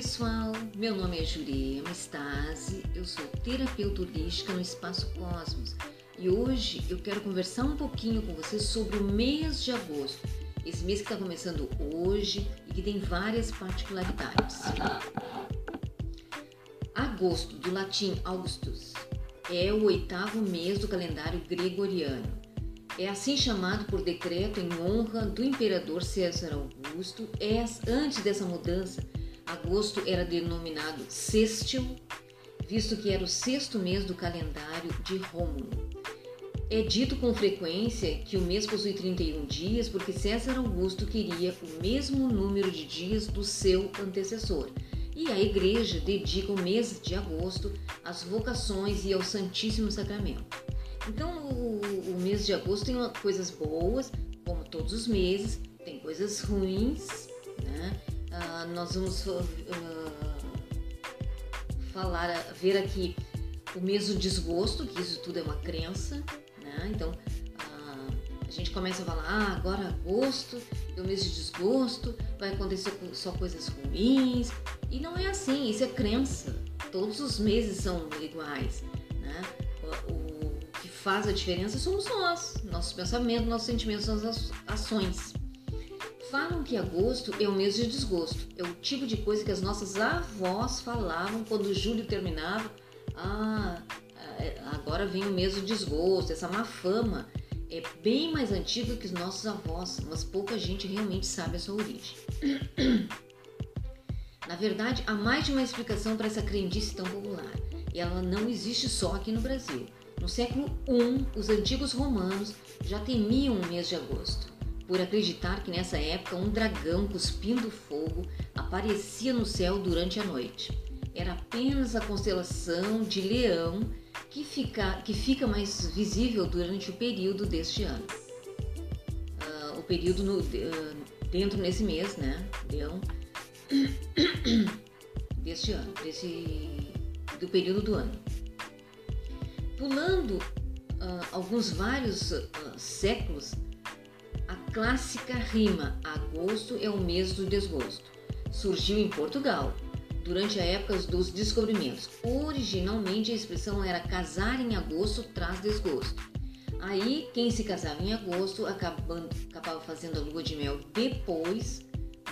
pessoal, meu nome é Jurema Stasi, eu sou terapeuta holística no Espaço Cosmos e hoje eu quero conversar um pouquinho com vocês sobre o mês de agosto, esse mês que está começando hoje e que tem várias particularidades. Agosto, do latim Augustus, é o oitavo mês do calendário gregoriano. É assim chamado por decreto em honra do imperador César Augusto. É, antes dessa mudança, agosto era denominado sextil, visto que era o sexto mês do calendário de Rômulo. É dito com frequência que o mês possui 31 dias porque César Augusto queria o mesmo número de dias do seu antecessor. E a igreja dedica o mês de agosto às vocações e ao Santíssimo Sacramento. Então, o, o mês de agosto tem coisas boas, como todos os meses, tem coisas ruins, né? Uh, nós vamos uh, falar, ver aqui o mês do desgosto, que isso tudo é uma crença, né? Então, a gente começa a falar, ah, agora agosto o mês de desgosto, vai acontecer só coisas ruins, e não é assim, isso é crença. Todos os meses são iguais, né? O, faz a diferença somos nós, nossos pensamentos, nossos sentimentos, nossas ações. Falam que agosto é o mês de desgosto. É o tipo de coisa que as nossas avós falavam quando julho terminava. Ah, é, agora vem o mês do desgosto, essa má fama é bem mais antiga que os nossos avós, mas pouca gente realmente sabe a sua origem. Na verdade, há mais de uma explicação para essa crendice tão popular, e ela não existe só aqui no Brasil. No século I, os antigos romanos já temiam o mês de agosto, por acreditar que nessa época um dragão cuspindo fogo aparecia no céu durante a noite. Era apenas a constelação de Leão que fica, que fica mais visível durante o período deste ano. Uh, o período no, uh, dentro nesse mês, né? Leão deste ano, desse, do período do ano. Pulando uh, alguns vários séculos, clássica rima agosto é o mês do desgosto. Surgiu em Portugal, durante a época dos descobrimentos. Originalmente a expressão era casar em agosto traz desgosto. Aí quem se casava em agosto acabando, acabava fazendo a lua de mel depois,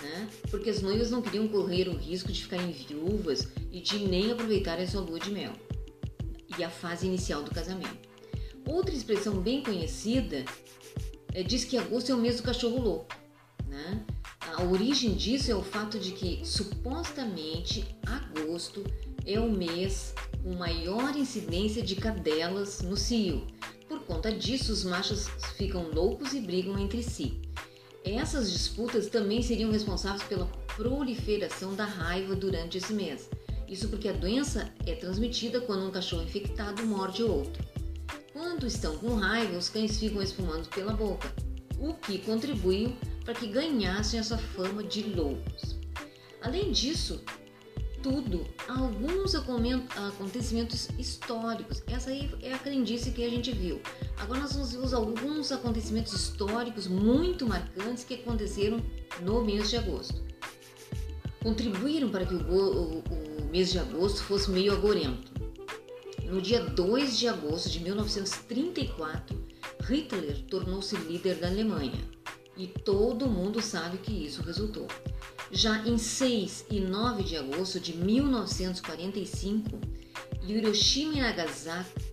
né? Porque as noivas não queriam correr o risco de ficarem viúvas e de nem aproveitar a sua lua de mel e a fase inicial do casamento. Outra expressão bem conhecida diz que agosto é o mês do cachorro louco. Né? A origem disso é o fato de que supostamente agosto é o mês com maior incidência de cadelas no cio. Por conta disso, os machos ficam loucos e brigam entre si. Essas disputas também seriam responsáveis pela proliferação da raiva durante esse mês. Isso porque a doença é transmitida quando um cachorro infectado morde outro. Quando estão com raiva, os cães ficam espumando pela boca, o que contribuiu para que ganhassem essa fama de loucos. Além disso, tudo, alguns acontecimentos históricos. Essa aí é a crendice que a gente viu. Agora nós vamos ver alguns acontecimentos históricos muito marcantes que aconteceram no mês de agosto. Contribuíram para que o, o, o mês de agosto fosse meio agorento. No dia 2 de agosto de 1934, Hitler tornou-se líder da Alemanha e todo mundo sabe que isso resultou. Já em 6 e 9 de agosto de 1945, Hiroshima e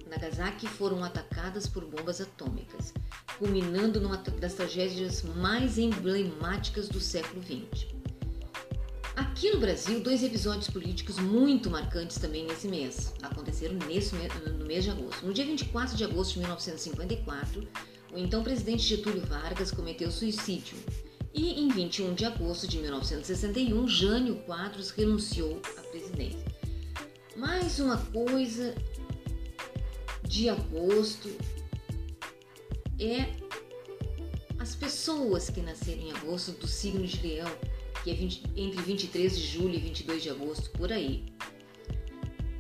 Nagasaki, foram atacadas por bombas atômicas, culminando numa das tragédias mais emblemáticas do século XX. Aqui no Brasil, dois episódios políticos muito marcantes também nesse mês. Aconteceram nesse, no mês de agosto. No dia 24 de agosto de 1954, o então presidente Getúlio Vargas cometeu suicídio. E em 21 de agosto de 1961, Jânio Quadros renunciou à presidência. Mais uma coisa de agosto é as pessoas que nasceram em agosto do signo de Leão que é 20, entre 23 de julho e 22 de agosto, por aí.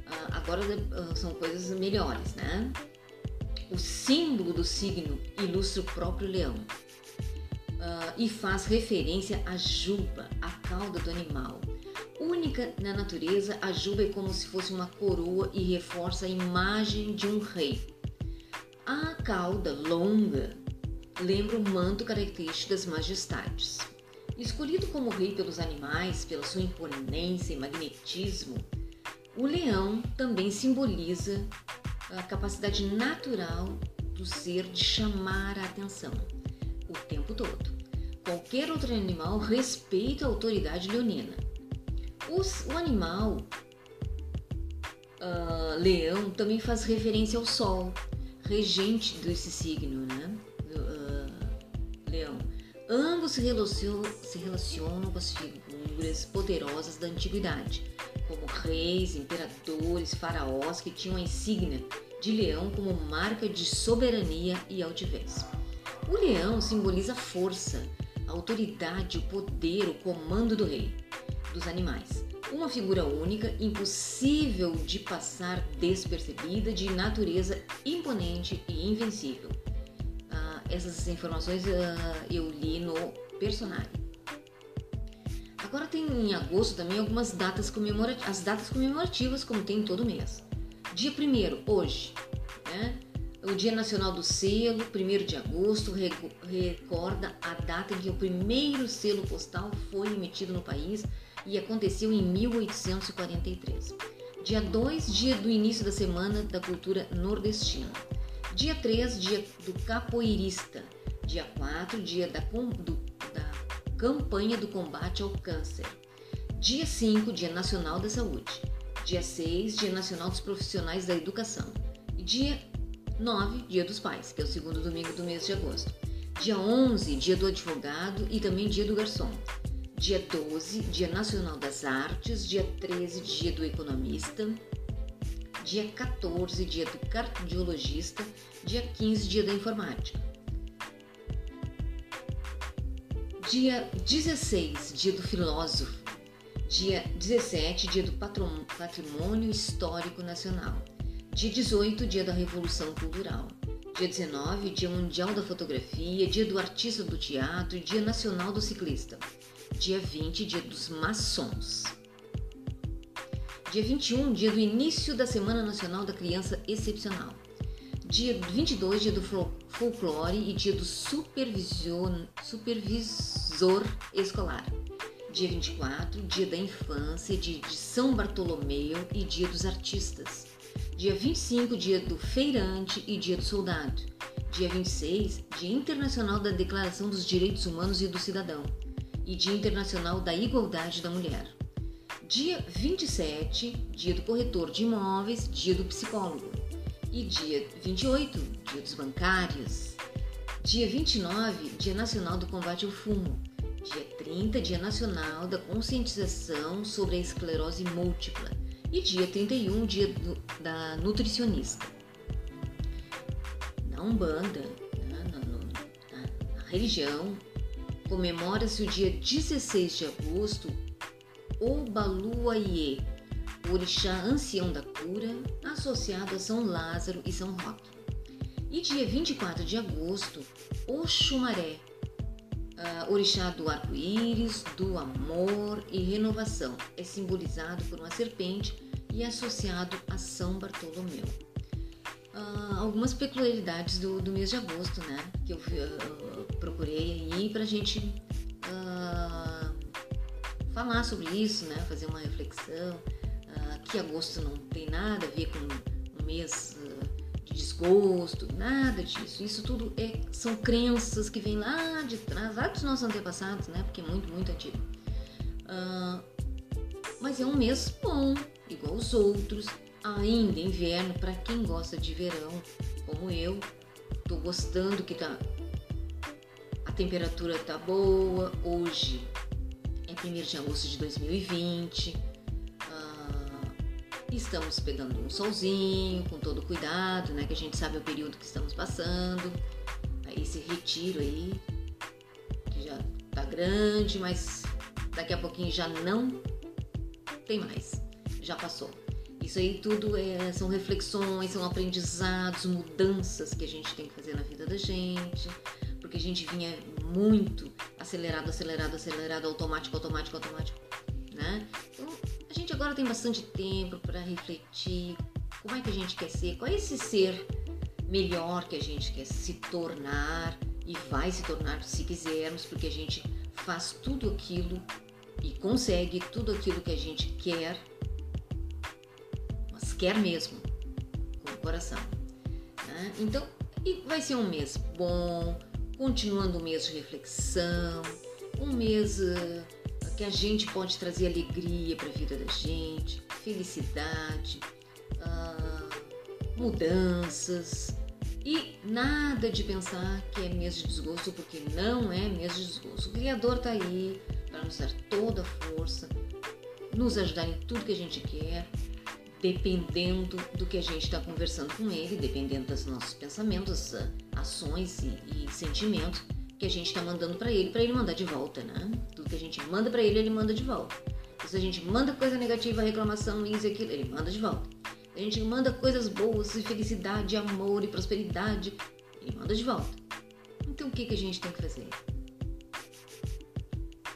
Uh, agora uh, são coisas melhores, né? O símbolo do signo ilustra o próprio leão uh, e faz referência à juba, a cauda do animal. Única na natureza, a juba é como se fosse uma coroa e reforça a imagem de um rei. A cauda longa lembra o manto característico das majestades. Escolhido como rei pelos animais, pela sua imponência e magnetismo, o leão também simboliza a capacidade natural do ser de chamar a atenção o tempo todo. Qualquer outro animal respeita a autoridade leonina. Os, o animal uh, leão também faz referência ao sol, regente desse signo, né? Ambos se relacionam, se relacionam com as figuras poderosas da antiguidade como reis, imperadores, faraós que tinham a insígnia de leão como marca de soberania e altivez. O leão simboliza a força, a autoridade, o poder, o comando do rei dos animais. Uma figura única, impossível de passar despercebida, de natureza imponente e invencível. Essas informações ah, eu li no personagem. Agora tem em agosto também algumas datas comemorativas, as datas comemorativas como tem todo mês. Dia 1 hoje, né? O Dia Nacional do Selo, 1 de agosto, recorda a data em que o primeiro selo postal foi emitido no país e aconteceu em 1843. Dia 2, dia do início da Semana da Cultura Nordestina. Dia 3, dia do capoeirista. Dia 4, dia da, do Campanha do Combate ao Câncer. Dia 5, Dia Nacional da Saúde. Dia 6, Dia Nacional dos Profissionais da Educação. E dia 9, Dia dos Pais, que é o segundo domingo do mês de agosto. Dia 11, Dia do Advogado e também Dia do Garçom. Dia 12, Dia Nacional das Artes. Dia 13, Dia do Economista. Dia 14, Dia do Cardiologista. Dia 15, Dia da Informática. Dia 16, dia do filósofo. Dia 17, dia do patrimônio histórico nacional. Dia 18, dia da revolução cultural. Dia 19, dia mundial da fotografia, dia do artista do teatro dia nacional do ciclista. Dia 20, dia dos maçons. Dia 21, dia do início da Semana Nacional da Criança Excepcional. Dia 22, dia do folclore e dia do supervisor escolar. Dia 24, dia da infância, dia de São Bartolomeu e dia dos artistas. Dia 25, dia do feirante e dia do soldado. Dia 26, dia internacional da Declaração dos Direitos Humanos e do Cidadão. E dia internacional da Igualdade da Mulher. Dia 27, dia do corretor de imóveis, dia do psicólogo. E dia 28, dia dos bancários. Dia 29, Dia Nacional do Combate ao Fumo. Dia 30, Dia Nacional da Conscientização sobre a Esclerose Múltipla. E dia 31, Dia do, da Nutricionista. Na Umbanda, na, na, na, na religião, comemora-se o dia 16 de agosto, o Baluaiê, o orixá ancião da cura, associado a São Lázaro e São Roque. E dia 24 de agosto, Oxumaré, uh, orixá do arco-íris, do amor e renovação, é simbolizado por uma serpente e associado a São Bartolomeu. Uh, algumas peculiaridades do, do, mês de agosto, né? Que eu uh, procurei aí para a gente falar sobre isso, né? Fazer uma reflexão que agosto não tem nada a ver com um mês uh, de desgosto, nada disso. Isso tudo é, são crenças que vêm lá de trás, lá dos nossos antepassados, né? Porque é muito, muito antigo. Uh, mas é um mês bom, igual os outros. Ainda inverno, para quem gosta de verão, como eu, tô gostando que tá a temperatura tá boa. Hoje 1 de agosto de 2020 Estamos pegando um solzinho, com todo cuidado, né? Que a gente sabe o período que estamos passando. Esse retiro aí, que já tá grande, mas daqui a pouquinho já não tem mais. Já passou. Isso aí tudo é, são reflexões, são aprendizados, mudanças que a gente tem que fazer na vida da gente, porque a gente vinha muito acelerado, acelerado, acelerado, automático, automático, automático, né? Então, agora tem bastante tempo para refletir como é que a gente quer ser, qual é esse ser melhor que a gente quer se tornar e vai se tornar se quisermos, porque a gente faz tudo aquilo e consegue tudo aquilo que a gente quer, mas quer mesmo, com o coração. Né? Então, e vai ser um mês bom, continuando um mês de reflexão, um mês uh, que a gente pode trazer alegria para a vida da gente, felicidade, uh, mudanças e nada de pensar que é mês de desgosto, porque não é mês de desgosto. O Criador está aí para nos dar toda a força, nos ajudar em tudo que a gente quer, dependendo do que a gente está conversando com Ele, dependendo dos nossos pensamentos, ações e, e sentimentos que a gente está mandando para Ele, para Ele mandar de volta, né? Tudo que a gente manda para Ele, Ele manda de volta. Se a gente manda coisa negativa, reclamação, isso e aquilo, Ele manda de volta. A gente manda coisas boas, felicidade, amor e prosperidade, Ele manda de volta. Então o que, que a gente tem que fazer?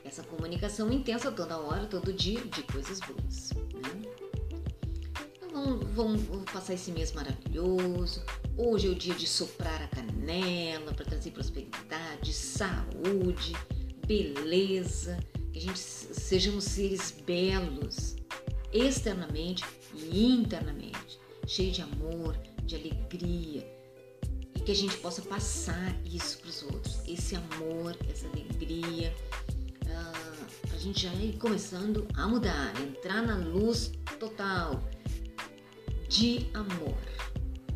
Essa comunicação intensa toda hora, todo dia, de coisas boas. Né? Então vamos, vamos passar esse mês maravilhoso. Hoje é o dia de soprar a canela para trazer prosperidade, saúde, beleza, que a gente sejamos seres belos, externamente e internamente, cheio de amor, de alegria, e que a gente possa passar isso para os outros, esse amor, essa alegria, uh, a gente já ir começando a mudar, entrar na luz total de amor.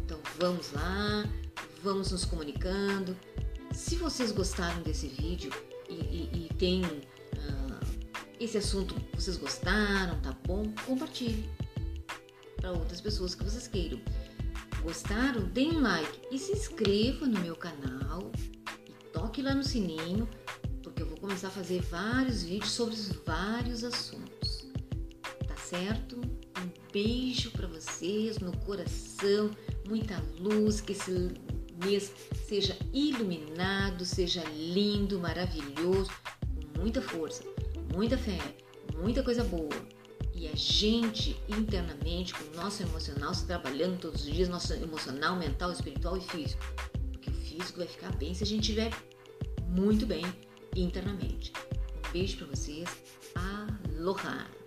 Então vamos lá, vamos nos comunicando. Se vocês gostaram desse vídeo e, e, e tem esse assunto vocês gostaram, tá bom? Compartilhe para outras pessoas que vocês queiram. Gostaram? Deem um like e se inscreva no meu canal e toque lá no sininho, porque eu vou começar a fazer vários vídeos sobre vários assuntos. Tá certo? Beijo para vocês no coração, muita luz, que esse mês seja iluminado, seja lindo, maravilhoso, com muita força muita fé, muita coisa boa. E a gente internamente, com o nosso emocional, se trabalhando todos os dias, nosso emocional, mental, espiritual e físico. Porque o físico vai ficar bem se a gente estiver muito bem internamente. Um beijo para vocês. Aloha!